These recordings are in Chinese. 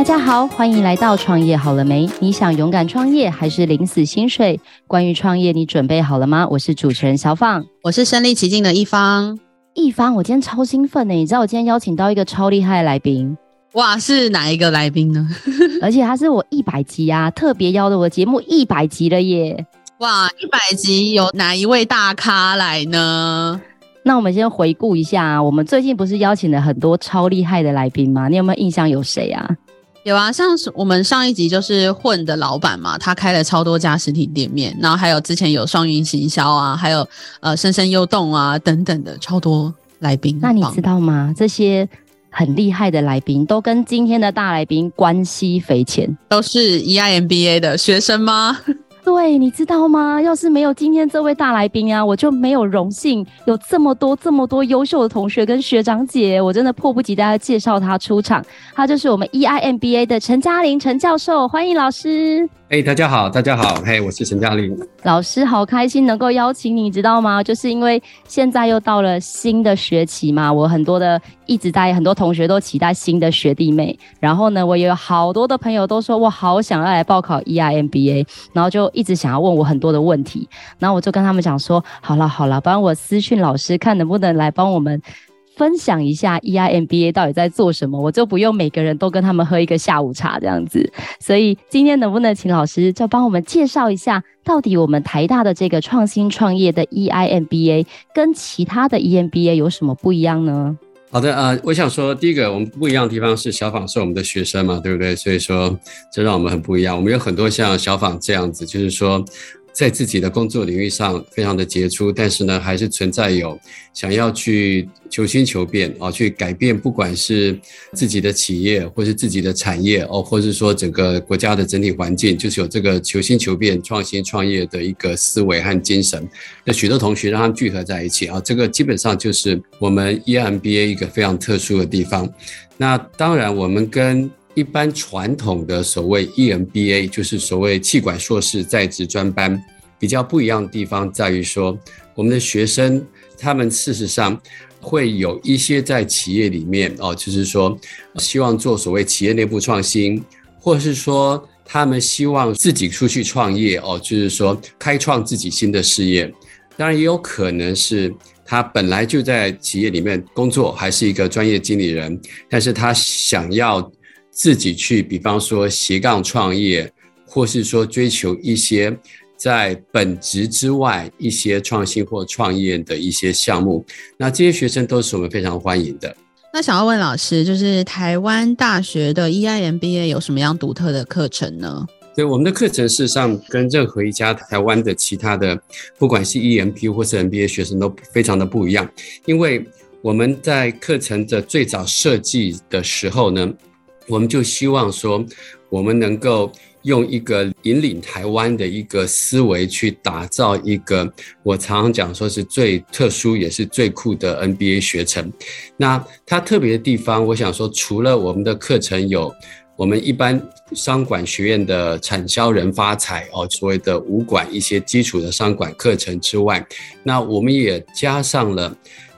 大家好，欢迎来到创业好了没？你想勇敢创业还是领死薪水？关于创业，你准备好了吗？我是主持人小放，我是身临其境的一方。一方，我今天超兴奋呢！你知道我今天邀请到一个超厉害的来宾，哇，是哪一个来宾呢？而且他是我一百集啊，特别邀的我的节目一百集了耶！哇，一百集有哪一位大咖来呢？那我们先回顾一下啊，我们最近不是邀请了很多超厉害的来宾吗？你有没有印象有谁啊？有啊，像是我们上一集就是混的老板嘛，他开了超多家实体店面，然后还有之前有双云行销啊，还有呃深深优动啊等等的超多来宾。那你知道吗？这些很厉害的来宾都跟今天的大来宾关系匪浅，都是 EIMBA 的学生吗？对，你知道吗？要是没有今天这位大来宾啊，我就没有荣幸有这么多这么多优秀的同学跟学长姐，我真的迫不及待要介绍他出场。他就是我们 EIMBA 的陈嘉玲陈教授，欢迎老师。哎、hey，大家好，大家好，嘿、hey，我是陈嘉玲老师，好开心能够邀请你，知道吗？就是因为现在又到了新的学期嘛，我很多的一直在很多同学都期待新的学弟妹，然后呢，我也有好多的朋友都说我好想要来报考 EIMBA，然后就一直想要问我很多的问题，然后我就跟他们讲说，好了好了，帮我私讯老师看能不能来帮我们。分享一下 EIMBA 到底在做什么，我就不用每个人都跟他们喝一个下午茶这样子。所以今天能不能请老师就帮我们介绍一下，到底我们台大的这个创新创业的 EIMBA 跟其他的 EMBA 有什么不一样呢？好的，呃，我想说，第一个我们不一样的地方是小访是我们的学生嘛，对不对？所以说这让我们很不一样。我们有很多像小访这样子，就是说。在自己的工作领域上非常的杰出，但是呢，还是存在有想要去求新求变啊，去改变，不管是自己的企业，或是自己的产业哦，或是说整个国家的整体环境，就是有这个求新求变、创新创业的一个思维和精神。那许多同学让他们聚合在一起啊，这个基本上就是我们 EMBA 一个非常特殊的地方。那当然，我们跟一般传统的所谓 EMBA，就是所谓气管硕士在职专班，比较不一样的地方在于说，我们的学生他们事实上会有一些在企业里面哦，就是说希望做所谓企业内部创新，或是说他们希望自己出去创业哦，就是说开创自己新的事业。当然也有可能是他本来就在企业里面工作，还是一个专业经理人，但是他想要。自己去，比方说斜杠创业，或是说追求一些在本职之外一些创新或创业的一些项目，那这些学生都是我们非常欢迎的。那想要问老师，就是台湾大学的 EIMBA 有什么样独特的课程呢？对，我们的课程事实上跟任何一家台湾的其他的，不管是 EMP 或是 MBA 学生都非常的不一样，因为我们在课程的最早设计的时候呢。我们就希望说，我们能够用一个引领台湾的一个思维，去打造一个我常常讲说是最特殊也是最酷的 NBA 学程。那它特别的地方，我想说，除了我们的课程有我们一般商管学院的产销人发财哦，所谓的五管一些基础的商管课程之外，那我们也加上了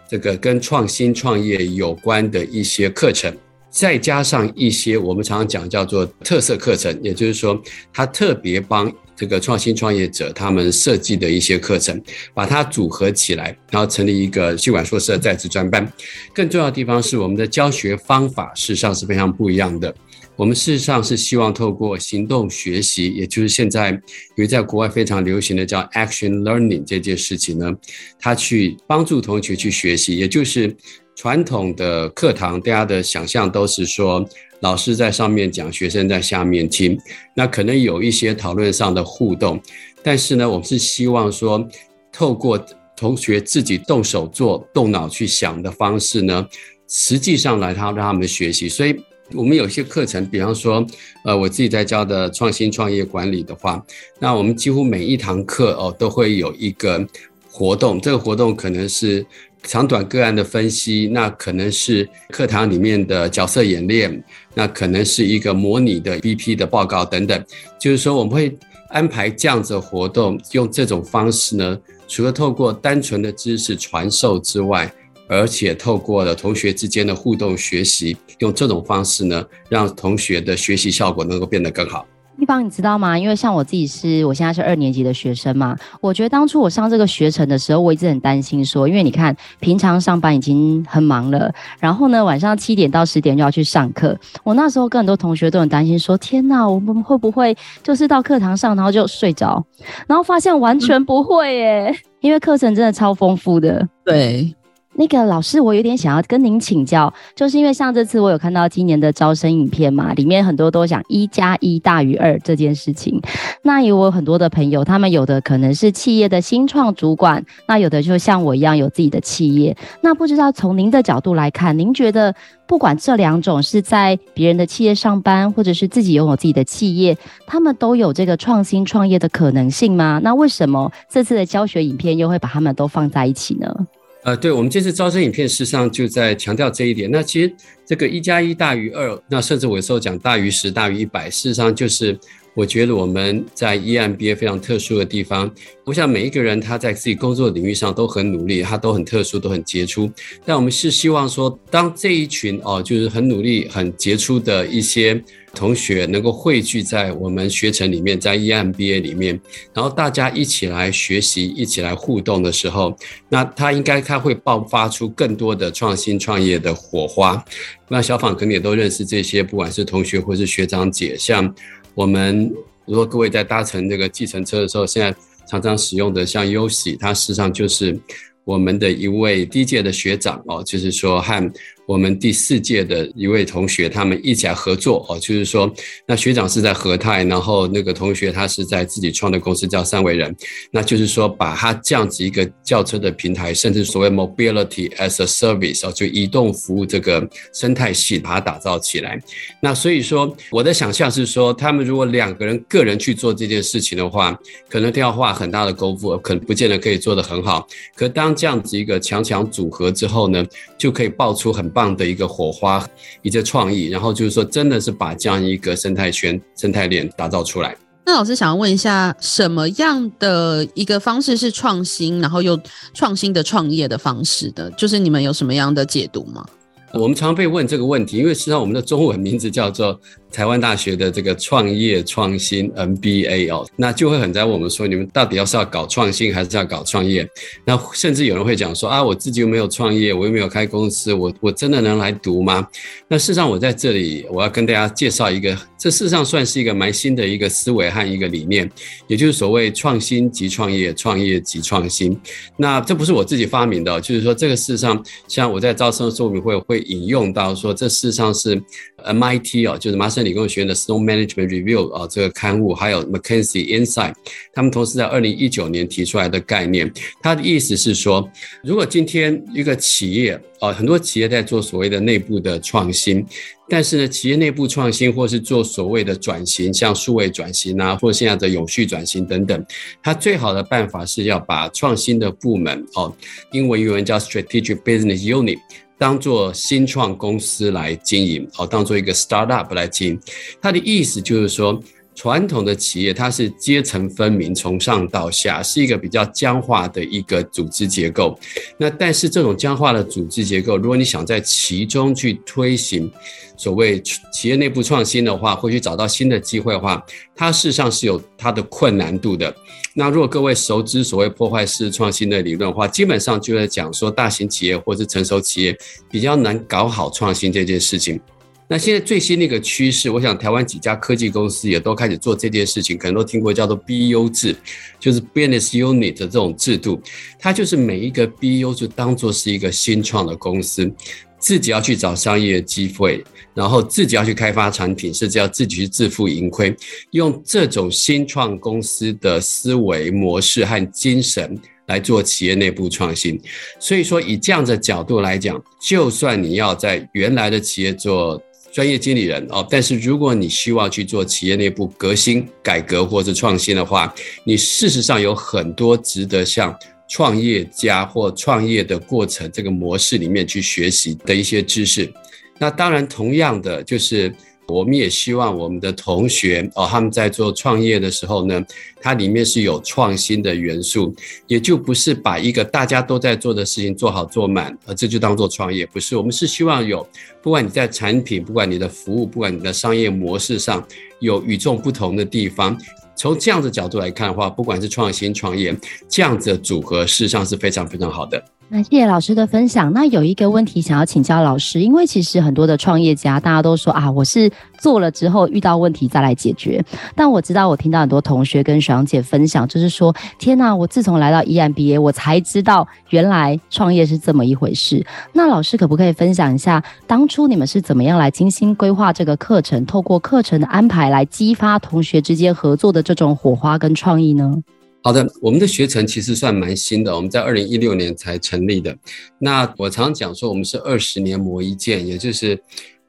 这个跟创新创业有关的一些课程。再加上一些我们常常讲叫做特色课程，也就是说，他特别帮这个创新创业者他们设计的一些课程，把它组合起来，然后成立一个企管硕士的在职专班。更重要的地方是，我们的教学方法事实上是非常不一样的。我们事实上是希望透过行动学习，也就是现在由于在国外非常流行的叫 action learning 这件事情呢，他去帮助同学去学习，也就是。传统的课堂，大家的想象都是说，老师在上面讲，学生在下面听，那可能有一些讨论上的互动，但是呢，我们是希望说，透过同学自己动手做、动脑去想的方式呢，实际上来他让他们学习。所以，我们有些课程，比方说，呃，我自己在教的创新创业管理的话，那我们几乎每一堂课哦，都会有一个活动，这个活动可能是。长短个案的分析，那可能是课堂里面的角色演练，那可能是一个模拟的 BP 的报告等等。就是说，我们会安排这样子的活动，用这种方式呢，除了透过单纯的知识传授之外，而且透过了同学之间的互动学习，用这种方式呢，让同学的学习效果能够变得更好。一方，你知道吗？因为像我自己是，我现在是二年级的学生嘛。我觉得当初我上这个学程的时候，我一直很担心说，因为你看平常上班已经很忙了，然后呢晚上七点到十点就要去上课。我那时候跟很多同学都很担心说，天哪，我们会不会就是到课堂上然后就睡着？然后发现完全不会耶，因为课程真的超丰富的。对。那个老师，我有点想要跟您请教，就是因为像这次我有看到今年的招生影片嘛，里面很多都讲一加一大于二这件事情。那有我很多的朋友，他们有的可能是企业的新创主管，那有的就像我一样有自己的企业。那不知道从您的角度来看，您觉得不管这两种是在别人的企业上班，或者是自己拥有自己的企业，他们都有这个创新创业的可能性吗？那为什么这次的教学影片又会把他们都放在一起呢？呃，对，我们这次招生影片，事实上就在强调这一点。那其实这个一加一大于二，那甚至我有时候讲大于十、大于一百，事实上就是我觉得我们在 EMBA 非常特殊的地方。我想每一个人他在自己工作领域上都很努力，他都很特殊，都很杰出。但我们是希望说，当这一群哦，就是很努力、很杰出的一些。同学能够汇聚在我们学程里面，在 EMBA 里面，然后大家一起来学习，一起来互动的时候，那他应该他会爆发出更多的创新创业的火花。那小访肯定也都认识这些，不管是同学或是学长姐。像我们如果各位在搭乘这个计程车的时候，现在常常使用的像优喜，它实际上就是我们的一位第一届的学长哦，就是说和。我们第四届的一位同学，他们一起来合作哦，就是说，那学长是在和泰，然后那个同学他是在自己创的公司叫三维人，那就是说，把他这样子一个轿车的平台，甚至所谓 mobility as a service 哦，就移动服务这个生态系，把它打造起来。那所以说，我的想象是说，他们如果两个人个人去做这件事情的话，可能都要花很大的功夫，可能不见得可以做得很好。可当这样子一个强强组合之后呢，就可以爆出很棒的一个火花，一些创意，然后就是说，真的是把这样一个生态圈、生态链打造出来。那老师想要问一下，什么样的一个方式是创新，然后又创新的创业的方式的？就是你们有什么样的解读吗？我们常被问这个问题，因为实际上我们的中文名字叫做。台湾大学的这个创业创新 MBA 哦，那就会很在我们说，你们到底要是要搞创新还是要搞创业？那甚至有人会讲说啊，我自己又没有创业，我又没有开公司，我我真的能来读吗？那事实上，我在这里我要跟大家介绍一个，这事实上算是一个蛮新的一个思维和一个理念，也就是所谓创新即创业，创业即创新。那这不是我自己发明的，就是说这个事实上，像我在招生说明会会引用到说，这事实上是 MIT 哦，就是麻省。理工学院的 Snow Management Review 啊，这个刊物，还有 McKinsey Insight，他们同时在二零一九年提出来的概念。他的意思是说，如果今天一个企业啊，很多企业在做所谓的内部的创新，但是呢，企业内部创新或是做所谓的转型，像数位转型啊，或现在的永续转型等等，它最好的办法是要把创新的部门哦，英文原文叫 Strategic Business Unit。当做新创公司来经营，好，当做一个 startup 来经营。它的意思就是说，传统的企业它是阶层分明，从上到下是一个比较僵化的一个组织结构。那但是这种僵化的组织结构，如果你想在其中去推行所谓企业内部创新的话，或去找到新的机会的话，它事实上是有它的困难度的。那如果各位熟知所谓破坏式创新的理论的话，基本上就在讲说大型企业或是成熟企业比较难搞好创新这件事情。那现在最新的一个趋势，我想台湾几家科技公司也都开始做这件事情，可能都听过叫做 BU 制，就是 Business Unit 的这种制度，它就是每一个 BU 就当做是一个新创的公司。自己要去找商业机会，然后自己要去开发产品，甚至要自己去自负盈亏，用这种新创公司的思维模式和精神来做企业内部创新。所以说，以这样的角度来讲，就算你要在原来的企业做专业经理人哦，但是如果你希望去做企业内部革新、改革或者创新的话，你事实上有很多值得向。创业家或创业的过程这个模式里面去学习的一些知识，那当然同样的就是我们也希望我们的同学哦，他们在做创业的时候呢，它里面是有创新的元素，也就不是把一个大家都在做的事情做好做满，而这就当做创业。不是，我们是希望有，不管你在产品，不管你的服务，不管你的商业模式上有与众不同的地方。从这样的角度来看的话，不管是创新创业，这样子的组合，事实上是非常非常好的。那谢谢老师的分享。那有一个问题想要请教老师，因为其实很多的创业家，大家都说啊，我是做了之后遇到问题再来解决。但我知道，我听到很多同学跟爽姐分享，就是说，天哪，我自从来到 EMBA，我才知道原来创业是这么一回事。那老师可不可以分享一下，当初你们是怎么样来精心规划这个课程，透过课程的安排来激发同学之间合作的这种火花跟创意呢？好的，我们的学程其实算蛮新的，我们在二零一六年才成立的。那我常讲说，我们是二十年磨一剑，也就是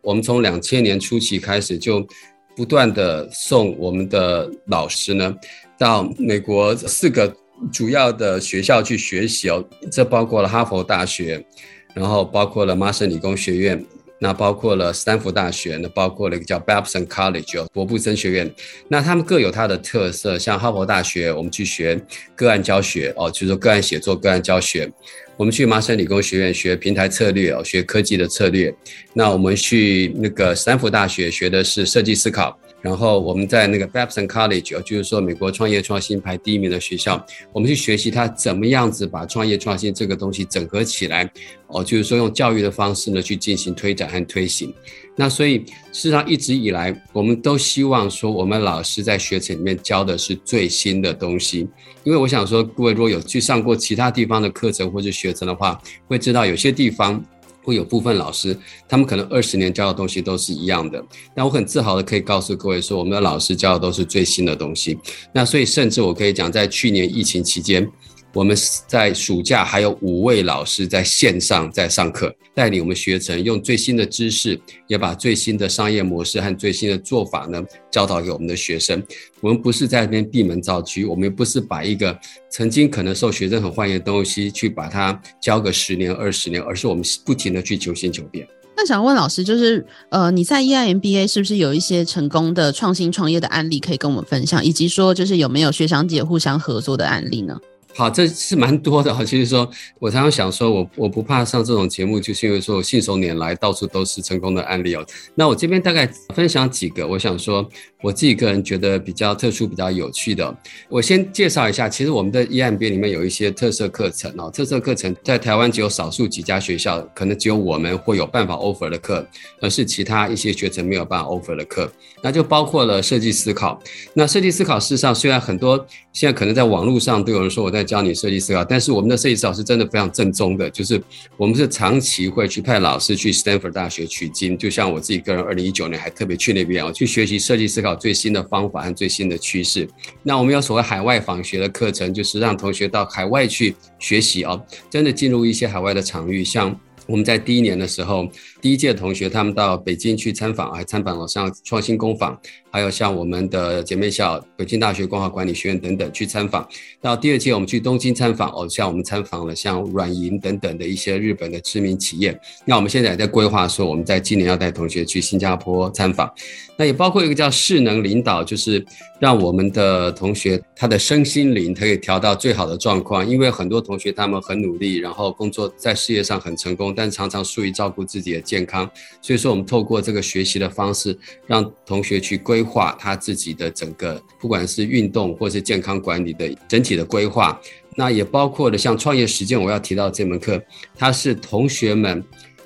我们从两千年初期开始，就不断的送我们的老师呢到美国四个主要的学校去学习哦，这包括了哈佛大学，然后包括了麻省理工学院。那包括了斯坦福大学，那包括了一个叫 Babson College 博布森学院，那他们各有它的特色。像哈佛大学，我们去学个案教学哦，就是说个案写作、个案教学；我们去麻省理工学院学平台策略哦，学科技的策略。那我们去那个斯坦福大学学的是设计思考。然后我们在那个 Babson College，就是说美国创业创新排第一名的学校，我们去学习它怎么样子把创业创新这个东西整合起来，哦，就是说用教育的方式呢去进行推展和推行。那所以事实上一直以来，我们都希望说，我们老师在学程里面教的是最新的东西。因为我想说，各位如果有去上过其他地方的课程或者学程的话，会知道有些地方。会有部分老师，他们可能二十年教的东西都是一样的，但我很自豪的可以告诉各位说，我们的老师教的都是最新的东西。那所以甚至我可以讲，在去年疫情期间。我们在暑假还有五位老师在线上在上课，带领我们学成，用最新的知识，也把最新的商业模式和最新的做法呢教导给我们的学生。我们不是在那边闭门造车，我们也不是把一个曾经可能受学生很欢迎的东西去把它教个十年二十年，而是我们不停的去求新求变。那想问老师，就是呃，你在 EIMBA 是不是有一些成功的创新创业的案例可以跟我们分享，以及说就是有没有学长姐互相合作的案例呢？好，这是蛮多的哈。其实说，我常常想说，我我不怕上这种节目，就是因为说我信手拈来，到处都是成功的案例哦。那我这边大概分享几个，我想说我自己个人觉得比较特殊、比较有趣的。我先介绍一下，其实我们的 EMB 里面有一些特色课程哦。特色课程在台湾只有少数几家学校，可能只有我们会有办法 offer 的课，而是其他一些学程没有办法 offer 的课。那就包括了设计思考。那设计思考事实上虽然很多现在可能在网络上都有人说我在。教你设计思考，但是我们的设计思考是真的非常正宗的，就是我们是长期会去派老师去斯坦福大学取经，就像我自己个人，二零一九年还特别去那边，我去学习设计思考最新的方法和最新的趋势。那我们有所谓海外访学的课程，就是让同学到海外去学习哦，真的进入一些海外的场域，像。我们在第一年的时候，第一届同学他们到北京去参访，还参访了像创新工坊，还有像我们的姐妹校北京大学光华管理学院等等去参访。到第二届我们去东京参访，哦，像我们参访了像软银等等的一些日本的知名企业。那我们现在也在规划说，我们在今年要带同学去新加坡参访。那也包括一个叫势能领导，就是让我们的同学他的身心灵可以调到最好的状况。因为很多同学他们很努力，然后工作在事业上很成功，但常常疏于照顾自己的健康。所以说，我们透过这个学习的方式，让同学去规划他自己的整个，不管是运动或是健康管理的整体的规划。那也包括了像创业实践，我要提到这门课，它是同学们。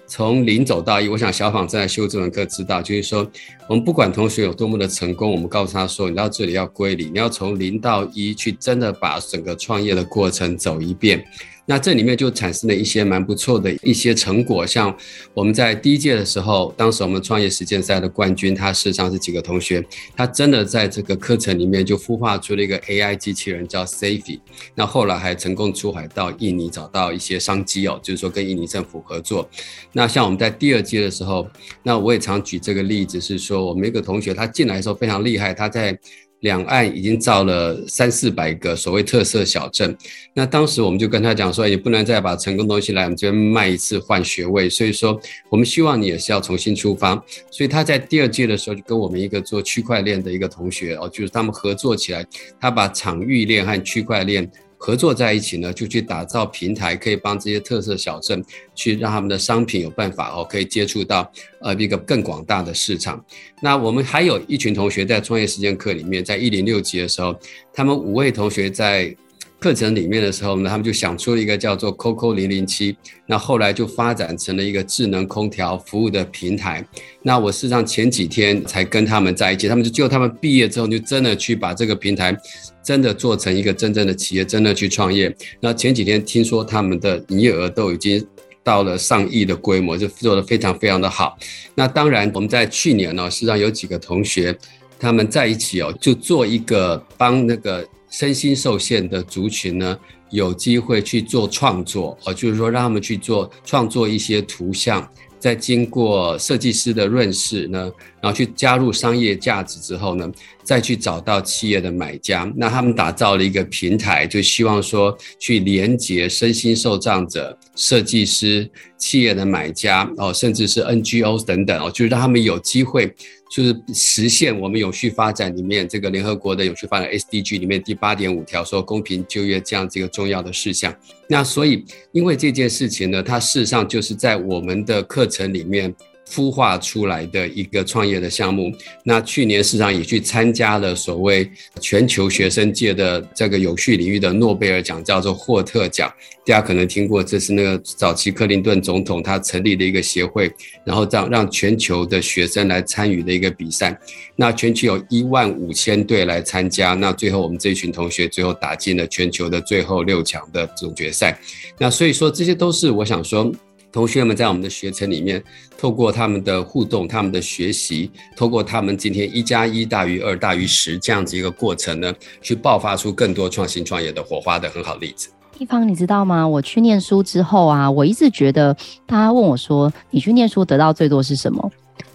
从零走到一，我想小访正在修这门课，知道就是说，我们不管同学有多么的成功，我们告诉他说，你到这里要归零，你要从零到一去，真的把整个创业的过程走一遍。那这里面就产生了一些蛮不错的一些成果，像我们在第一届的时候，当时我们创业实践赛的冠军，他事实上是几个同学，他真的在这个课程里面就孵化出了一个 AI 机器人叫 Safety，那后来还成功出海到印尼，找到一些商机哦，就是说跟印尼政府合作。那像我们在第二届的时候，那我也常举这个例子，是说我们一个同学他进来的时候非常厉害，他在两岸已经造了三四百个所谓特色小镇。那当时我们就跟他讲说，你不能再把成功东西来我们这边卖一次换学位，所以说我们希望你也是要重新出发。所以他在第二届的时候就跟我们一个做区块链的一个同学哦，就是他们合作起来，他把场域链和区块链。合作在一起呢，就去打造平台，可以帮这些特色小镇去让他们的商品有办法哦，可以接触到呃一个更广大的市场。那我们还有一群同学在创业实践课里面，在一零六级的时候，他们五位同学在。课程里面的时候呢，他们就想出了一个叫做 COCO 零零七，那后来就发展成了一个智能空调服务的平台。那我事实上前几天才跟他们在一起，他们就就他们毕业之后就真的去把这个平台真的做成一个真正的企业，真的去创业。那前几天听说他们的营业额都已经到了上亿的规模，就做得非常非常的好。那当然我们在去年呢，实际上有几个同学他们在一起哦，就做一个帮那个。身心受限的族群呢，有机会去做创作，呃，就是说让他们去做创作一些图像，在经过设计师的润饰呢，然后去加入商业价值之后呢，再去找到企业的买家。那他们打造了一个平台，就希望说去连接身心受障者、设计师、企业的买家哦，甚至是 NGO 等等哦，就是让他们有机会。就是实现我们永续发展里面这个联合国的永续发展 SDG 里面第八点五条说公平就业这样子一个重要的事项。那所以因为这件事情呢，它事实上就是在我们的课程里面。孵化出来的一个创业的项目，那去年市场也去参加了所谓全球学生界的这个有序领域的诺贝尔奖，叫做霍特奖。大家可能听过，这是那个早期克林顿总统他成立的一个协会，然后让让全球的学生来参与的一个比赛。那全球有一万五千队来参加，那最后我们这群同学最后打进了全球的最后六强的总决赛。那所以说，这些都是我想说。同学们在我们的学程里面，透过他们的互动、他们的学习，透过他们今天一加一大于二大于十这样子一个过程呢，去爆发出更多创新创业的火花的很好例子。一方，你知道吗？我去念书之后啊，我一直觉得，大家问我说，你去念书得到最多是什么？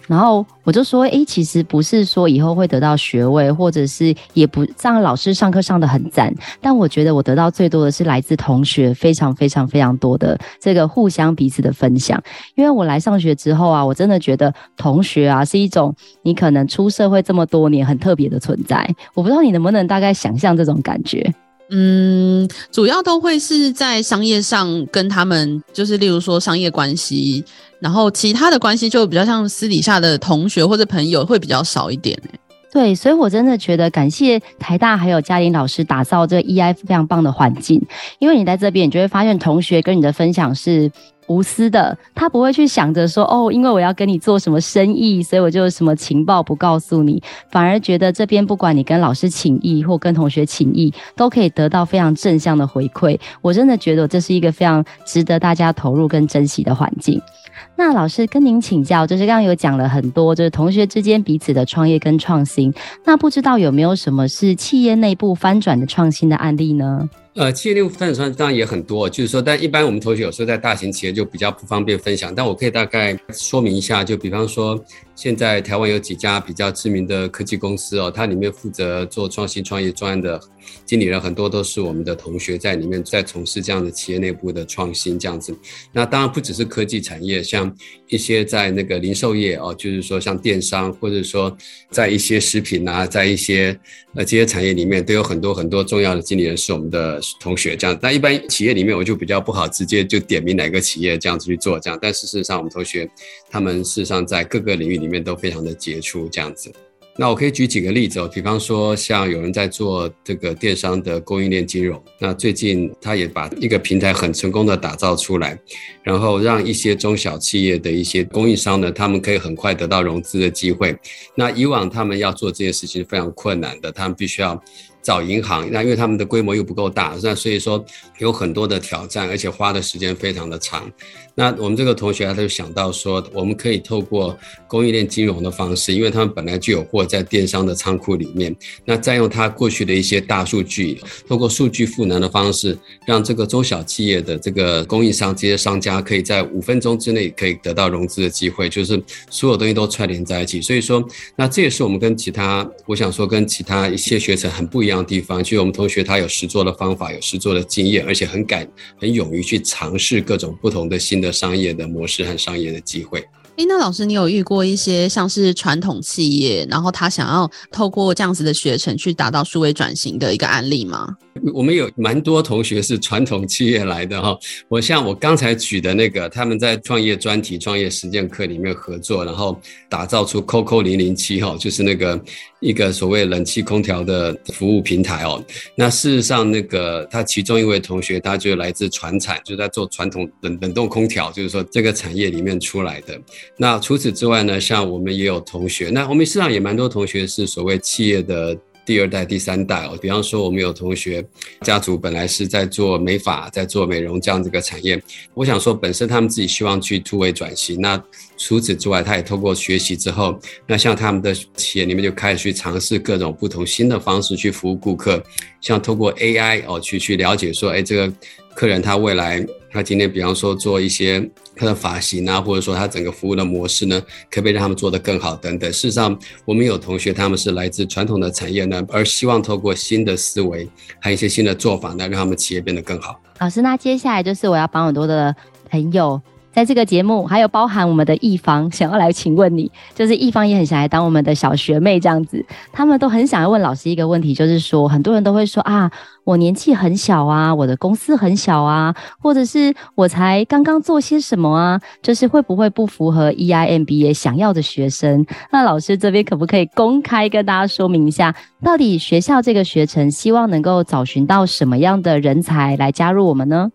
然后我就说，诶，其实不是说以后会得到学位，或者是也不让老师上课上得很赞，但我觉得我得到最多的是来自同学非常非常非常多的这个互相彼此的分享。因为我来上学之后啊，我真的觉得同学啊是一种你可能出社会这么多年很特别的存在。我不知道你能不能大概想象这种感觉。嗯，主要都会是在商业上跟他们，就是例如说商业关系，然后其他的关系就比较像私底下的同学或者朋友会比较少一点欸。对，所以我真的觉得感谢台大还有嘉玲老师打造这个 EIF 非常棒的环境，因为你在这边，你就会发现同学跟你的分享是。无私的，他不会去想着说哦，因为我要跟你做什么生意，所以我就什么情报不告诉你，反而觉得这边不管你跟老师请意或跟同学请意，都可以得到非常正向的回馈。我真的觉得这是一个非常值得大家投入跟珍惜的环境。那老师跟您请教，就是刚刚有讲了很多，就是同学之间彼此的创业跟创新，那不知道有没有什么是企业内部翻转的创新的案例呢？呃，企业内部分享当然也很多，就是说，但一般我们同学有时候在大型企业就比较不方便分享，但我可以大概说明一下，就比方说，现在台湾有几家比较知名的科技公司哦，它里面负责做创新创业专案的经理人很多都是我们的同学在里面在从事这样的企业内部的创新这样子。那当然不只是科技产业，像一些在那个零售业哦，就是说像电商，或者说在一些食品啊，在一些呃这些产业里面都有很多很多重要的经理人是我们的。同学这样，但一般企业里面我就比较不好直接就点名哪个企业这样子去做这样，但事实上我们同学他们事实上在各个领域里面都非常的杰出这样子。那我可以举几个例子哦，比方说像有人在做这个电商的供应链金融，那最近他也把一个平台很成功的打造出来，然后让一些中小企业的一些供应商呢，他们可以很快得到融资的机会。那以往他们要做这件事情是非常困难的，他们必须要。找银行，那因为他们的规模又不够大，那所以说有很多的挑战，而且花的时间非常的长。那我们这个同学他就想到说，我们可以透过供应链金融的方式，因为他们本来就有货在电商的仓库里面，那再用他过去的一些大数据，透过数据赋能的方式，让这个中小企业的这个供应商这些商家可以在五分钟之内可以得到融资的机会，就是所有东西都串联在一起。所以说，那这也是我们跟其他，我想说跟其他一些学程很不一样的地方，就是我们同学他有实做的方法，有实做的经验，而且很敢、很勇于去尝试各种不同的新的商业的模式和商业的机会。诶，那老师，你有遇过一些像是传统企业，然后他想要透过这样子的学程去达到数位转型的一个案例吗？我们有蛮多同学是传统企业来的哈。我像我刚才举的那个，他们在创业专题、创业实践课里面合作，然后打造出 COCO 零零七哈，就是那个一个所谓冷气空调的服务平台哦。那事实上，那个他其中一位同学，他就来自传产，就在做传统冷冷冻空调，就是说这个产业里面出来的。那除此之外呢，像我们也有同学，那我们市场也蛮多同学是所谓企业的第二代、第三代哦。比方说，我们有同学家族本来是在做美发、在做美容这样这个产业，我想说，本身他们自己希望去突围转型。那除此之外，他也透过学习之后，那像他们的企业里面就开始去尝试各种不同新的方式去服务顾客，像透过 AI 哦去去了解说，哎，这个客人他未来。他今天比方说做一些他的发型啊，或者说他整个服务的模式呢，可不可以让他们做得更好等等。事实上，我们有同学他们是来自传统的产业呢，而希望透过新的思维，还有一些新的做法呢，让他们企业变得更好。老师，那接下来就是我要帮很多的朋友。在这个节目，还有包含我们的一方，想要来请问你，就是一方也很想来当我们的小学妹这样子，他们都很想要问老师一个问题，就是说，很多人都会说啊，我年纪很小啊，我的公司很小啊，或者是我才刚刚做些什么啊，就是会不会不符合 EIMBA 想要的学生？那老师这边可不可以公开跟大家说明一下，到底学校这个学程希望能够找寻到什么样的人才来加入我们呢？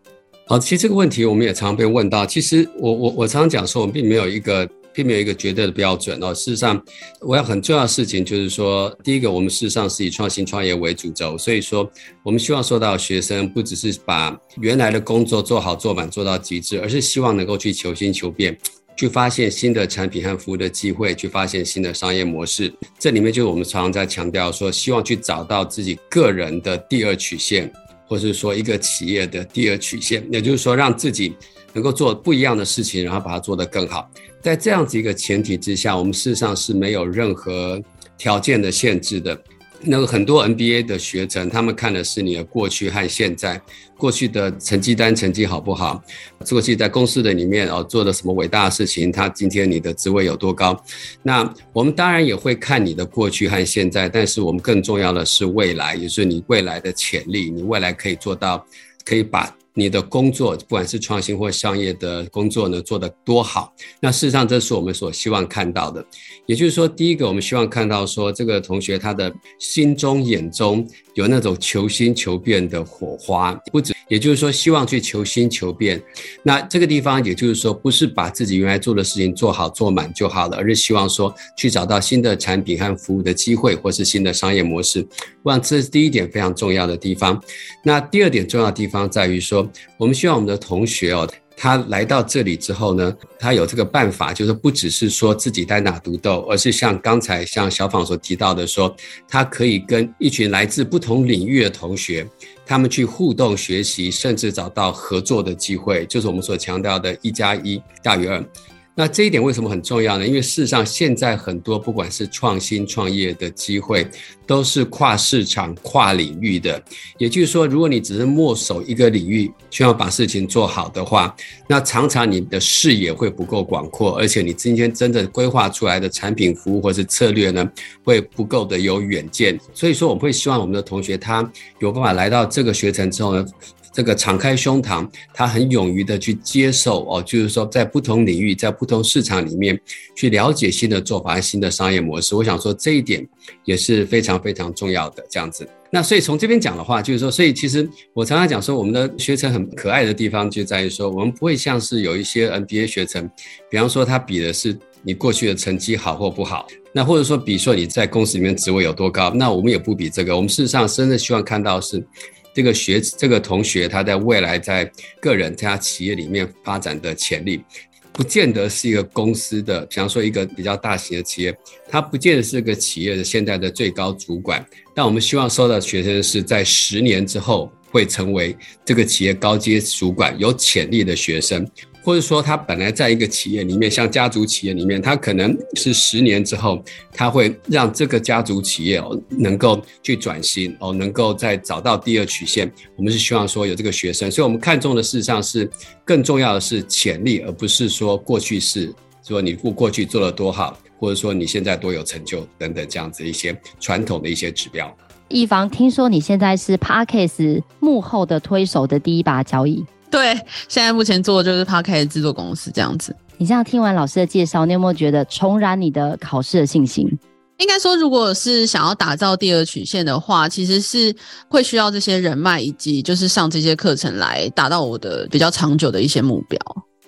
好，其实这个问题我们也常常被问到。其实我我我常常讲说，我们并没有一个并没有一个绝对的标准哦。事实上，我要很重要的事情就是说，第一个，我们事实上是以创新创业为主轴，所以说我们希望收到学生不只是把原来的工作做好做满做到极致，而是希望能够去求新求变，去发现新的产品和服务的机会，去发现新的商业模式。这里面就是我们常常在强调说，希望去找到自己个人的第二曲线。或是说一个企业的第二曲线，也就是说让自己能够做不一样的事情，然后把它做得更好。在这样子一个前提之下，我们事实上是没有任何条件的限制的。那个很多 NBA 的学成，他们看的是你的过去和现在，过去的成绩单成绩好不好？过去在公司的里面哦做的什么伟大的事情？他今天你的职位有多高？那我们当然也会看你的过去和现在，但是我们更重要的是未来，也是你未来的潜力，你未来可以做到，可以把。你的工作，不管是创新或商业的工作呢，做得多好？那事实上，这是我们所希望看到的。也就是说，第一个，我们希望看到说，这个同学他的心中、眼中有那种求新求变的火花，不止。也就是说，希望去求新求变。那这个地方，也就是说，不是把自己原来做的事情做好做满就好了，而是希望说去找到新的产品和服务的机会，或是新的商业模式。我想这是第一点非常重要的地方。那第二点重要的地方在于说，我们希望我们的同学哦，他来到这里之后呢，他有这个办法，就是不只是说自己单打独斗，而是像刚才像小访所提到的说，他可以跟一群来自不同领域的同学。他们去互动学习，甚至找到合作的机会，就是我们所强调的“一加一大于二”。那这一点为什么很重要呢？因为事实上，现在很多不管是创新创业的机会，都是跨市场、跨领域的。也就是说，如果你只是墨守一个领域，需要把事情做好的话，那常常你的视野会不够广阔，而且你今天真正规划出来的产品、服务或是策略呢，会不够的有远见。所以说，我们会希望我们的同学他有办法来到这个学程之后呢。这个敞开胸膛，他很勇于的去接受哦，就是说在不同领域、在不同市场里面去了解新的做法和新的商业模式。我想说这一点也是非常非常重要的。这样子，那所以从这边讲的话，就是说，所以其实我常常讲说，我们的学程很可爱的地方就在于说，我们不会像是有一些 MBA 学程，比方说他比的是。你过去的成绩好或不好，那或者说，比如说你在公司里面职位有多高，那我们也不比这个。我们事实上真的希望看到是这个学这个同学他在未来在个人在他企业里面发展的潜力。不见得是一个公司的，比方说一个比较大型的企业，他不见得是个企业的现在的最高主管。但我们希望收到学生是在十年之后会成为这个企业高阶主管有潜力的学生。或者说，他本来在一个企业里面，像家族企业里面，他可能是十年之后，他会让这个家族企业哦能够去转型哦，能够再找到第二曲线。我们是希望说有这个学生，所以我们看重的事实上是更重要的是潜力，而不是说过去是说你过过去做了多好，或者说你现在多有成就等等这样子一些传统的一些指标。一方，听说你现在是 Podcast 幕后的推手的第一把交椅。对，现在目前做的就是 Podcast 制作公司这样子。你这样听完老师的介绍，你有没有觉得重燃你的考试的信心？应该说，如果是想要打造第二曲线的话，其实是会需要这些人脉以及就是上这些课程来达到我的比较长久的一些目标。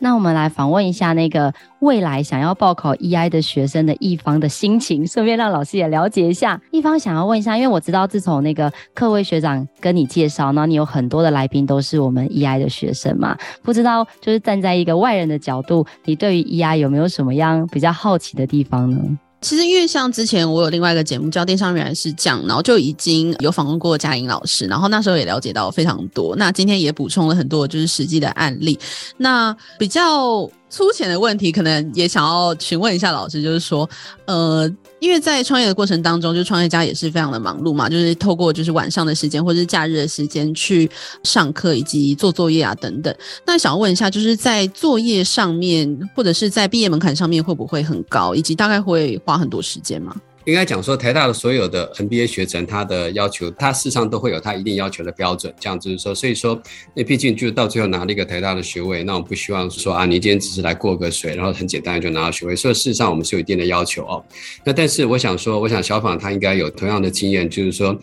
那我们来访问一下那个未来想要报考 EI 的学生的一方的心情，顺便让老师也了解一下。一方想要问一下，因为我知道自从那个克威学长跟你介绍，那你有很多的来宾都是我们 EI 的学生嘛？不知道就是站在一个外人的角度，你对于 EI 有没有什么样比较好奇的地方呢？其实，因为像之前我有另外一个节目叫《电商原来是这样》，然后就已经有访问过佳颖老师，然后那时候也了解到非常多。那今天也补充了很多就是实际的案例。那比较粗浅的问题，可能也想要询问一下老师，就是说，呃。因为在创业的过程当中，就创业家也是非常的忙碌嘛，就是透过就是晚上的时间或者是假日的时间去上课以及做作业啊等等。那想要问一下，就是在作业上面或者是在毕业门槛上面会不会很高，以及大概会花很多时间吗？应该讲说，台大的所有的 NBA 学程，它的要求，它事实上都会有它一定要求的标准。这样就是说，所以说，那毕竟就到最后拿了一个台大的学位，那我不希望说啊，你今天只是来过个水，然后很简单就拿到学位。所以事实上，我们是有一定的要求哦。那但是我想说，我想小访他应该有同样的经验，就是说。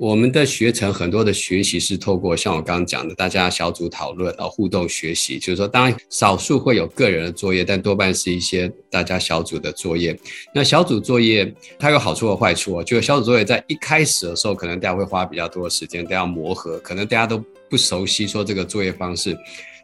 我们的学程很多的学习是透过像我刚刚讲的，大家小组讨论啊，互动学习，就是说，当然少数会有个人的作业，但多半是一些大家小组的作业。那小组作业它有好处和坏处哦，就是小组作业在一开始的时候，可能大家会花比较多的时间，大家磨合，可能大家都不熟悉说这个作业方式。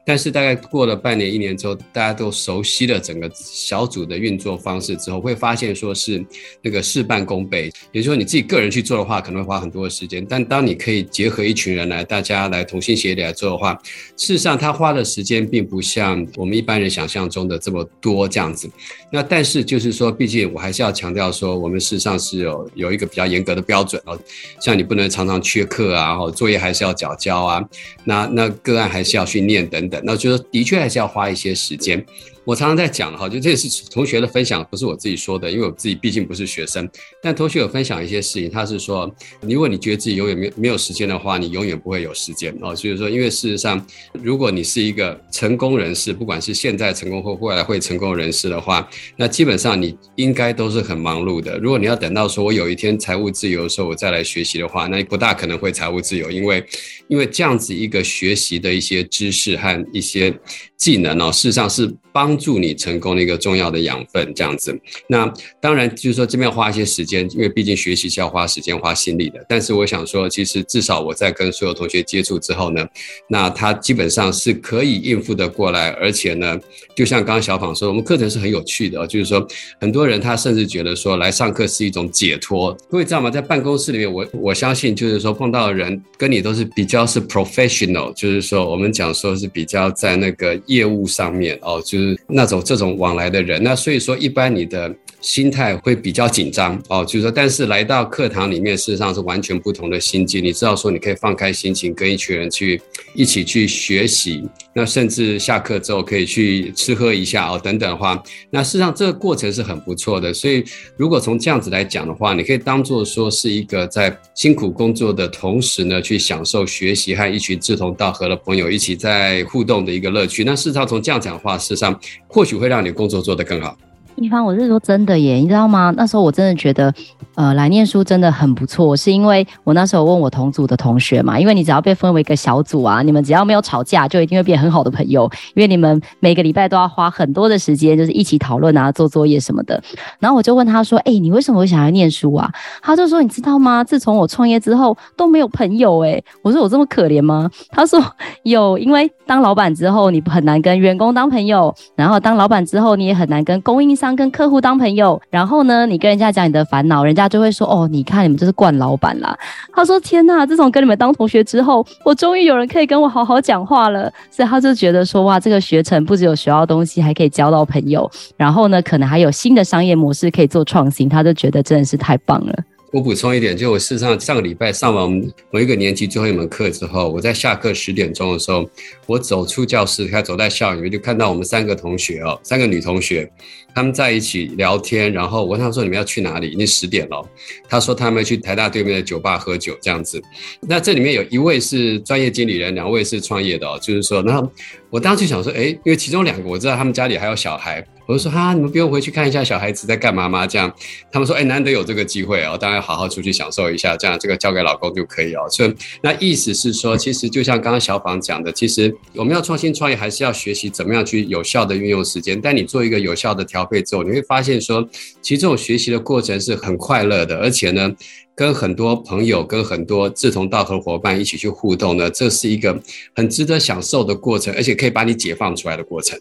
但是大概过了半年、一年之后，大家都熟悉了整个小组的运作方式之后，会发现说是那个事半功倍。也就是说，你自己个人去做的话，可能会花很多的时间。但当你可以结合一群人来，大家来同心协力来做的话，事实上他花的时间并不像我们一般人想象中的这么多这样子。那但是就是说，毕竟我还是要强调说，我们事实上是有有一个比较严格的标准哦，像你不能常常缺课啊，然后作业还是要缴交啊，那那个案还是要去念等等。那就是的确还是要花一些时间。我常常在讲哈，就这也是同学的分享，不是我自己说的，因为我自己毕竟不是学生。但同学有分享一些事情，他是说，如果你觉得自己永远没没有时间的话，你永远不会有时间哦。所以说，因为事实上，如果你是一个成功人士，不管是现在成功或未来会成功人士的话，那基本上你应该都是很忙碌的。如果你要等到说我有一天财务自由的时候，我再来学习的话，那不大可能会财务自由，因为因为这样子一个学习的一些知识和一些技能哦，事实上是帮。助你成功的一个重要的养分，这样子。那当然就是说这边要花一些时间，因为毕竟学习是要花时间、花心力的。但是我想说，其实至少我在跟所有同学接触之后呢，那他基本上是可以应付得过来，而且呢，就像刚刚小访说，我们课程是很有趣的，就是说很多人他甚至觉得说来上课是一种解脱。各位知道吗？在办公室里面，我我相信就是说碰到的人跟你都是比较是 professional，就是说我们讲说是比较在那个业务上面哦，就是。那种这种往来的人，那所以说一般你的心态会比较紧张哦，就是说，但是来到课堂里面，事实上是完全不同的心境。你知道说你可以放开心情，跟一群人去一起去学习，那甚至下课之后可以去吃喝一下哦，等等的话，那事实上这个过程是很不错的。所以如果从这样子来讲的话，你可以当做说是一个在辛苦工作的同时呢，去享受学习和一群志同道合的朋友一起在互动的一个乐趣。那事实上从这样讲的话，事实上。或许会让你工作做得更好。一方，我是说真的耶，你知道吗？那时候我真的觉得，呃，来念书真的很不错，是因为我那时候问我同组的同学嘛，因为你只要被分为一个小组啊，你们只要没有吵架，就一定会变很好的朋友，因为你们每个礼拜都要花很多的时间，就是一起讨论啊，做作业什么的。然后我就问他说：“哎、你为什么会想要念书啊？”他就说：“你知道吗？自从我创业之后都没有朋友。”哎，我说我这么可怜吗？他说有，因为当老板之后，你很难跟员工当朋友，然后当老板之后，你也很难跟供应商。跟客户当朋友，然后呢，你跟人家讲你的烦恼，人家就会说：“哦，你看你们就是惯老板啦。”他说：“天呐，自从跟你们当同学之后，我终于有人可以跟我好好讲话了。”所以他就觉得说：“哇，这个学程不只有学到东西，还可以交到朋友，然后呢，可能还有新的商业模式可以做创新。”他就觉得真的是太棒了。我补充一点，就我事实上上个礼拜上完某一个年级最后一门课之后，我在下课十点钟的时候，我走出教室，开始走在校园，就看到我们三个同学哦，三个女同学，他们在一起聊天，然后我问他说：“你们要去哪里？”已经十点了，他说他们去台大对面的酒吧喝酒这样子。那这里面有一位是专业经理人，两位是创业的哦，就是说，然后我当时就想说，哎，因为其中两个我知道他们家里还有小孩。我就说哈，你们不用回去看一下小孩子在干嘛吗？这样，他们说，哎，难得有这个机会哦，当然好好出去享受一下，这样这个交给老公就可以哦。所以那意思是说，其实就像刚刚小访讲的，其实我们要创新创业，还是要学习怎么样去有效的运用时间。但你做一个有效的调配之后，你会发现说，其实这种学习的过程是很快乐的，而且呢，跟很多朋友、跟很多志同道合伙伴一起去互动呢，这是一个很值得享受的过程，而且可以把你解放出来的过程。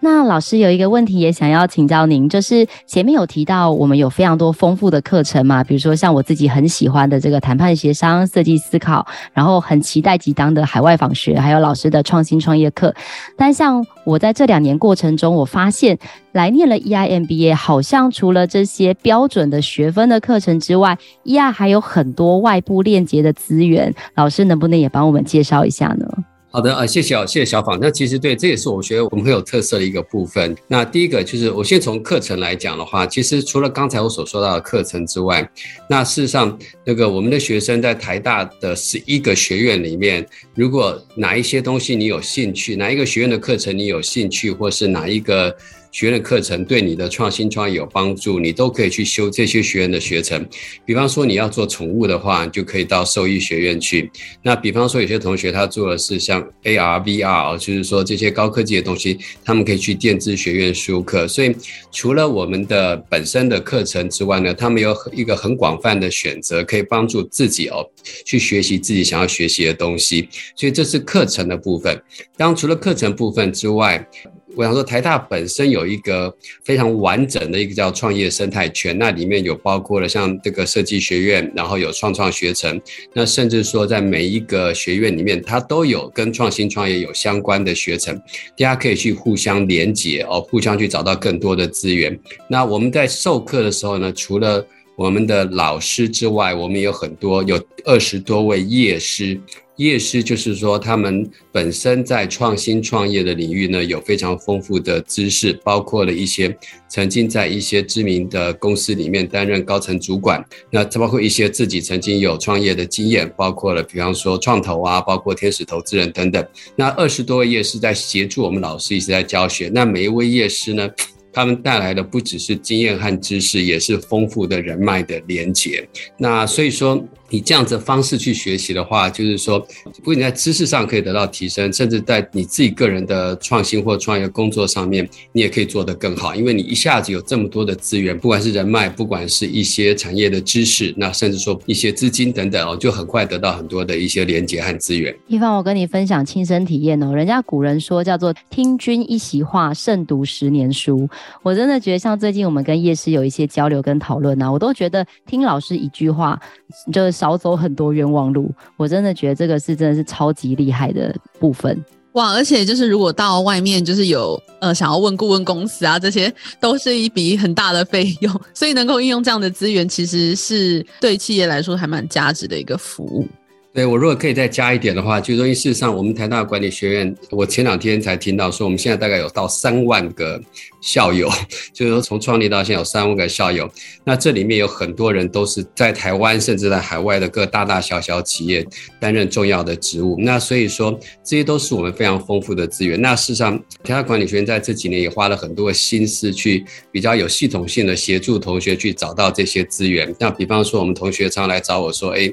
那老师有一个问题也想要请教您，就是前面有提到我们有非常多丰富的课程嘛，比如说像我自己很喜欢的这个谈判协商、设计思考，然后很期待即当的海外访学，还有老师的创新创业课。但像我在这两年过程中，我发现来念了 EIMBA，好像除了这些标准的学分的课程之外，EI 还有很多外部链接的资源。老师能不能也帮我们介绍一下呢？好的啊，谢谢啊，谢谢小访。那其实对，这也是我觉得我们很有特色的一个部分。那第一个就是，我先从课程来讲的话，其实除了刚才我所说到的课程之外，那事实上，那个我们的学生在台大的十一个学院里面，如果哪一些东西你有兴趣，哪一个学院的课程你有兴趣，或是哪一个。学院的课程对你的创新创业有帮助，你都可以去修这些学院的学程。比方说你要做宠物的话，你就可以到兽医学院去。那比方说有些同学他做的是像 AR、VR，就是说这些高科技的东西，他们可以去电子学院修课。所以除了我们的本身的课程之外呢，他们有一个很广泛的选择，可以帮助自己哦去学习自己想要学习的东西。所以这是课程的部分。当除了课程部分之外，我想说，台大本身有一个非常完整的一个叫创业生态圈，那里面有包括了像这个设计学院，然后有创创学程，那甚至说在每一个学院里面，它都有跟创新创业有相关的学程，大家可以去互相连接哦，互相去找到更多的资源。那我们在授课的时候呢，除了我们的老师之外，我们有很多有二十多位业师。业师就是说，他们本身在创新创业的领域呢，有非常丰富的知识，包括了一些曾经在一些知名的公司里面担任高层主管，那包括一些自己曾经有创业的经验，包括了比方说创投啊，包括天使投资人等等。那二十多位业师在协助我们老师一直在教学，那每一位业师呢，他们带来的不只是经验和知识，也是丰富的人脉的连结。那所以说。你这样子方式去学习的话，就是说，不仅在知识上可以得到提升，甚至在你自己个人的创新或创业工作上面，你也可以做得更好。因为你一下子有这么多的资源，不管是人脉，不管是一些产业的知识，那甚至说一些资金等等哦，就很快得到很多的一些连接和资源。一帆，我跟你分享亲身体验哦，人家古人说叫做“听君一席话，胜读十年书”。我真的觉得，像最近我们跟叶师有一些交流跟讨论呢，我都觉得听老师一句话就是。少走很多冤枉路，我真的觉得这个是真的是超级厉害的部分哇！而且就是如果到外面就是有呃想要问顾问公司啊，这些都是一笔很大的费用，所以能够运用这样的资源，其实是对企业来说还蛮价值的一个服务。对，我如果可以再加一点的话，就是说，事实上，我们台大管理学院，我前两天才听到说，我们现在大概有到三万个校友，就是说从创立到现在有三万个校友。那这里面有很多人都是在台湾，甚至在海外的各大大小小企业担任重要的职务。那所以说，这些都是我们非常丰富的资源。那事实上，台大管理学院在这几年也花了很多的心思，去比较有系统性的协助同学去找到这些资源。那比方说，我们同学常来找我说，哎。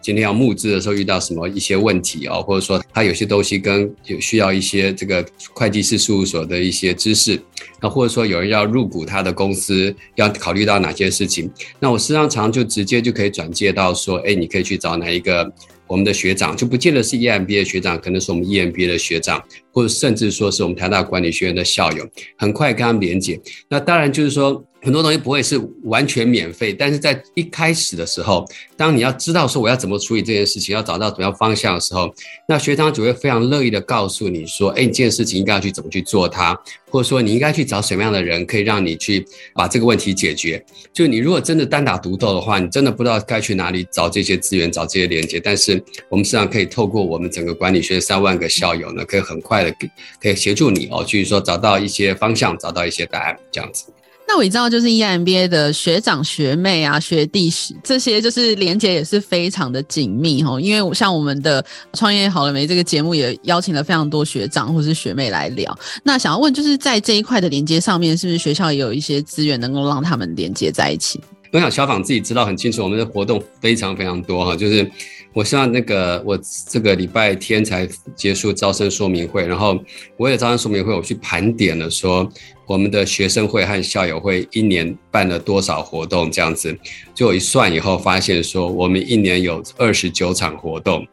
今天要募资的时候遇到什么一些问题哦，或者说他有些东西跟有需要一些这个会计师事务所的一些知识，那或者说有人要入股他的公司，要考虑到哪些事情，那我实际上常就直接就可以转介到说，哎，你可以去找哪一个我们的学长，就不见得是 EMBA 的学长，可能是我们 EMBA 的学长，或者甚至说是我们台大管理学院的校友，很快跟他们连接。那当然就是说。很多东西不会是完全免费，但是在一开始的时候，当你要知道说我要怎么处理这件事情，要找到怎么样方向的时候，那学长就会非常乐意的告诉你说，哎，你这件事情应该要去怎么去做它，或者说你应该去找什么样的人可以让你去把这个问题解决。就你如果真的单打独斗的话，你真的不知道该去哪里找这些资源，找这些连接。但是我们实际上可以透过我们整个管理学三万个校友呢，可以很快的给可以协助你哦，去说找到一些方向，找到一些答案，这样子。那我知道，就是 EMBA 的学长学妹啊、学弟这些，就是连接也是非常的紧密哈。因为像我们的创业好了没这个节目，也邀请了非常多学长或是学妹来聊。那想要问，就是在这一块的连接上面，是不是学校也有一些资源能够让他们连接在一起？我想小访自己知道很清楚，我们的活动非常非常多哈。就是我希望那个我这个礼拜天才结束招生说明会，然后我也招生说明会，我去盘点了说。我们的学生会和校友会一年办了多少活动？这样子，就一算以后发现说，我们一年有二十九场活动。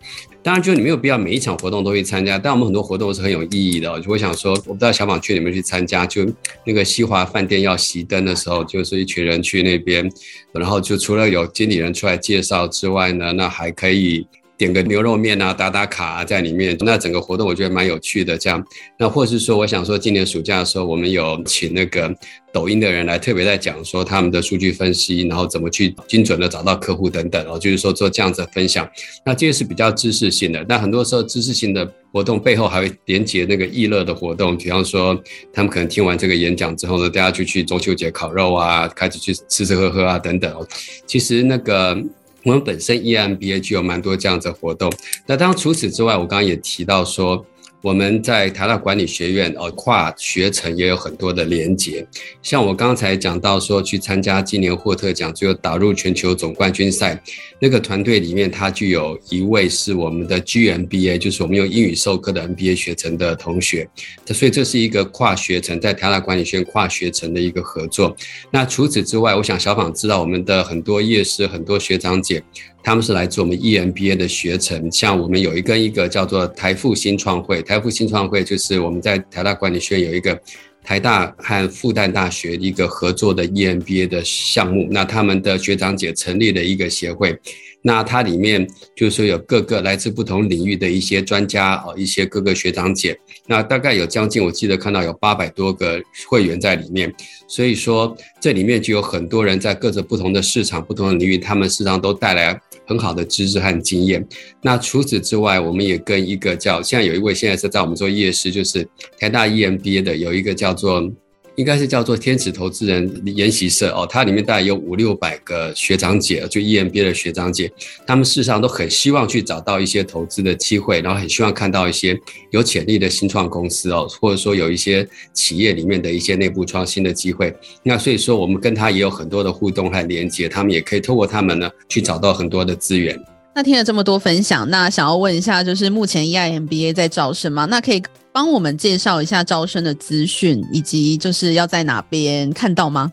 当然，就你没有必要每一场活动都去参加，但我们很多活动是很有意义的。就我想说，我不知道小访去你们去参加，就那个西华饭店要熄灯的时候，就是一群人去那边，然后就除了有经理人出来介绍之外呢，那还可以。点个牛肉面啊，打打卡啊，在里面，那整个活动我觉得蛮有趣的。这样，那或是说，我想说，今年暑假的时候，我们有请那个抖音的人来特别在讲说他们的数据分析，然后怎么去精准的找到客户等等哦，就是说做这样子的分享。那这些是比较知识性的，但很多时候知识性的活动背后还会连接那个娱乐的活动，比方说他们可能听完这个演讲之后呢，大家就去中秋节烤肉啊，开始去吃吃喝喝啊等等哦。其实那个。我们本身 EMBA 就有蛮多这样子的活动，那当然除此之外，我刚刚也提到说。我们在台大管理学院哦，跨学程也有很多的连结。像我刚才讲到说，去参加今年霍特奖，最后打入全球总冠军赛那个团队里面，他就有一位是我们的 GMBA，就是我们用英语授课的 MBA 学程的同学。所以这是一个跨学程，在台大管理学院跨学程的一个合作。那除此之外，我想小访知道我们的很多业师、很多学长姐。他们是来自我们 EMBA 的学程，像我们有一个一个叫做台富新创会，台富新创会就是我们在台大管理学院有一个台大和复旦大学一个合作的 EMBA 的项目，那他们的学长姐成立了一个协会。那它里面就是说有各个来自不同领域的一些专家哦，一些各个学长姐，那大概有将近，我记得看到有八百多个会员在里面，所以说这里面就有很多人在各自不同的市场、不同的领域，他们实际上都带来很好的知识和经验。那除此之外，我们也跟一个叫现在有一位现在是在我们做夜师，就是台大 EMBA 的有一个叫做。应该是叫做天使投资人研习社哦，它里面大概有五六百个学长姐，就 EMBA 的学长姐，他们事实上都很希望去找到一些投资的机会，然后很希望看到一些有潜力的新创公司哦，或者说有一些企业里面的一些内部创新的机会。那所以说，我们跟他也有很多的互动和连接，他们也可以透过他们呢去找到很多的资源。那听了这么多分享，那想要问一下，就是目前 E I M B A 在招生吗？那可以帮我们介绍一下招生的资讯，以及就是要在哪边看到吗？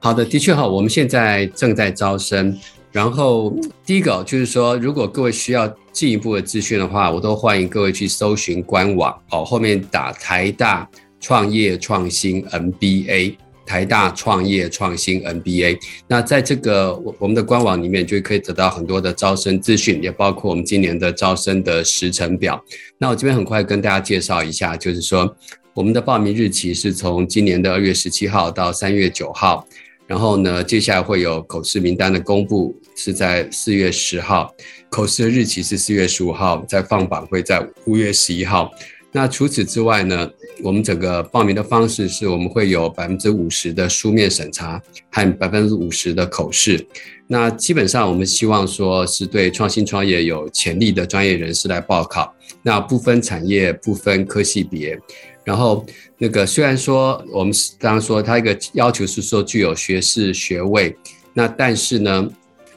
好的，的确好，我们现在正在招生。然后第一个就是说，如果各位需要进一步的资讯的话，我都欢迎各位去搜寻官网哦，后面打台大创业创新 MBA。台大创业创新 NBA 那在这个我我们的官网里面就可以得到很多的招生资讯，也包括我们今年的招生的时程表。那我这边很快跟大家介绍一下，就是说我们的报名日期是从今年的二月十七号到三月九号，然后呢，接下来会有口试名单的公布。是在四月十号，口试的日期是四月十五号，在放榜会在五月十一号。那除此之外呢，我们整个报名的方式是我们会有百分之五十的书面审查和百分之五十的口试。那基本上我们希望说是对创新创业有潜力的专业人士来报考，那不分产业、不分科系别。然后那个虽然说我们刚刚说他一个要求是说具有学士学位，那但是呢，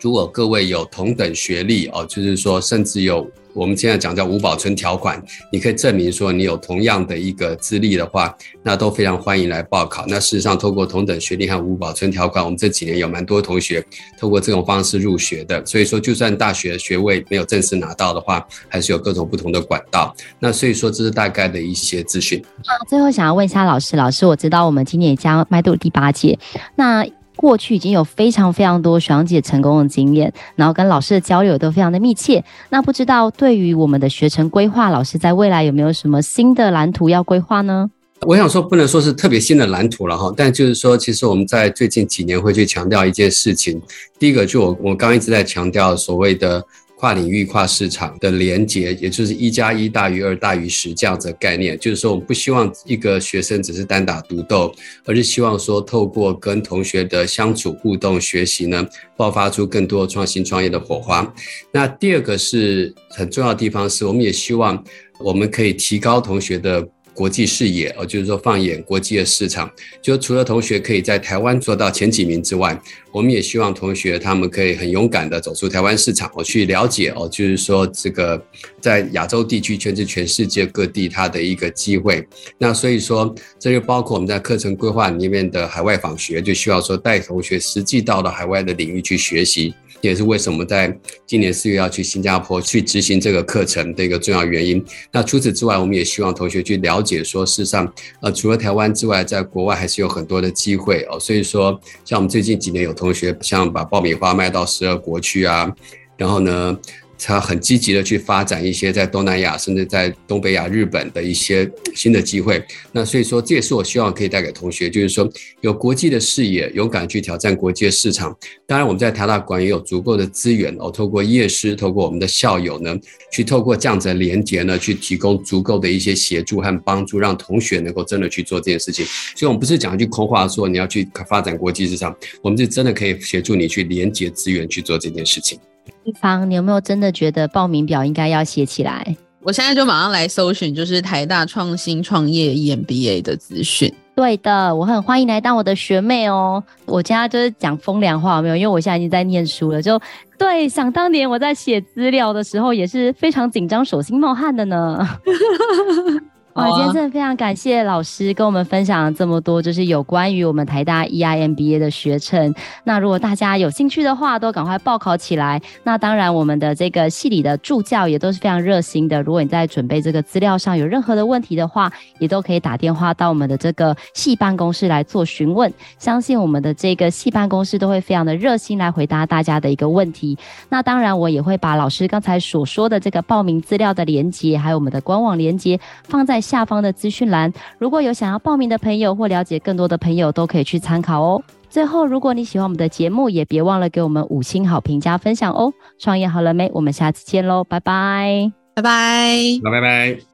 如果各位有同等学历哦，就是说甚至有。我们现在讲叫无保存条款，你可以证明说你有同样的一个资历的话，那都非常欢迎来报考。那事实上，透过同等学历和无保存条款，我们这几年有蛮多同学透过这种方式入学的。所以说，就算大学学位没有正式拿到的话，还是有各种不同的管道。那所以说，这是大概的一些资讯。啊，最后想要问一下老师，老师，我知道我们今年也将迈入第八届，那。过去已经有非常非常多学长姐成功的经验，然后跟老师的交流都非常的密切。那不知道对于我们的学程规划，老师在未来有没有什么新的蓝图要规划呢？我想说，不能说是特别新的蓝图了哈，但就是说，其实我们在最近几年会去强调一件事情。第一个，就我我刚一直在强调所谓的。跨领域、跨市场的连接，也就是一加一大于二大于十这样子的概念。就是说，我们不希望一个学生只是单打独斗，而是希望说，透过跟同学的相处、互动、学习呢，爆发出更多创新创业的火花。那第二个是很重要的地方，是我们也希望我们可以提高同学的。国际视野哦，就是说放眼国际的市场，就除了同学可以在台湾做到前几名之外，我们也希望同学他们可以很勇敢的走出台湾市场，我去了解哦，就是说这个在亚洲地区，甚至全世界各地它的一个机会。那所以说，这就包括我们在课程规划里面的海外访学，就需要说带同学实际到了海外的领域去学习。也是为什么在今年四月要去新加坡去执行这个课程的一个重要原因。那除此之外，我们也希望同学去了解说，事实上，呃，除了台湾之外，在国外还是有很多的机会哦。所以说，像我们最近几年有同学像把爆米花卖到十二国去啊，然后呢，他很积极的去发展一些在东南亚，甚至在东北亚、日本的一些新的机会。那所以说，这也是我希望可以带给同学，就是说有国际的视野，勇敢去挑战国际市场。当然，我们在台大馆也有足够的资源哦，透过业师，透过我们的校友呢，去透过这样子的连接呢，去提供足够的一些协助和帮助，让同学能够真的去做这件事情。所以，我们不是讲一句空话，说你要去发展国际市场，我们是真的可以协助你去连接资源去做这件事情。一方，你有没有真的觉得报名表应该要写起来？我现在就马上来搜寻，就是台大创新创业 EMBA 的资讯。对的，我很欢迎来当我的学妹哦。我家就是讲风凉话，没有，因为我现在已经在念书了。就对，想当年我在写资料的时候也是非常紧张，手心冒汗的呢。哇，今天真的非常感谢老师跟我们分享了这么多，就是有关于我们台大 EIMBA 的学程。那如果大家有兴趣的话，都赶快报考起来。那当然，我们的这个系里的助教也都是非常热心的。如果你在准备这个资料上有任何的问题的话，也都可以打电话到我们的这个系办公室来做询问。相信我们的这个系办公室都会非常的热心来回答大家的一个问题。那当然，我也会把老师刚才所说的这个报名资料的连接，还有我们的官网连接放在下方的资讯栏，如果有想要报名的朋友或了解更多的朋友，都可以去参考哦。最后，如果你喜欢我们的节目，也别忘了给我们五星好评加分享哦。创业好了没？我们下次见喽，拜拜，拜拜，拜拜。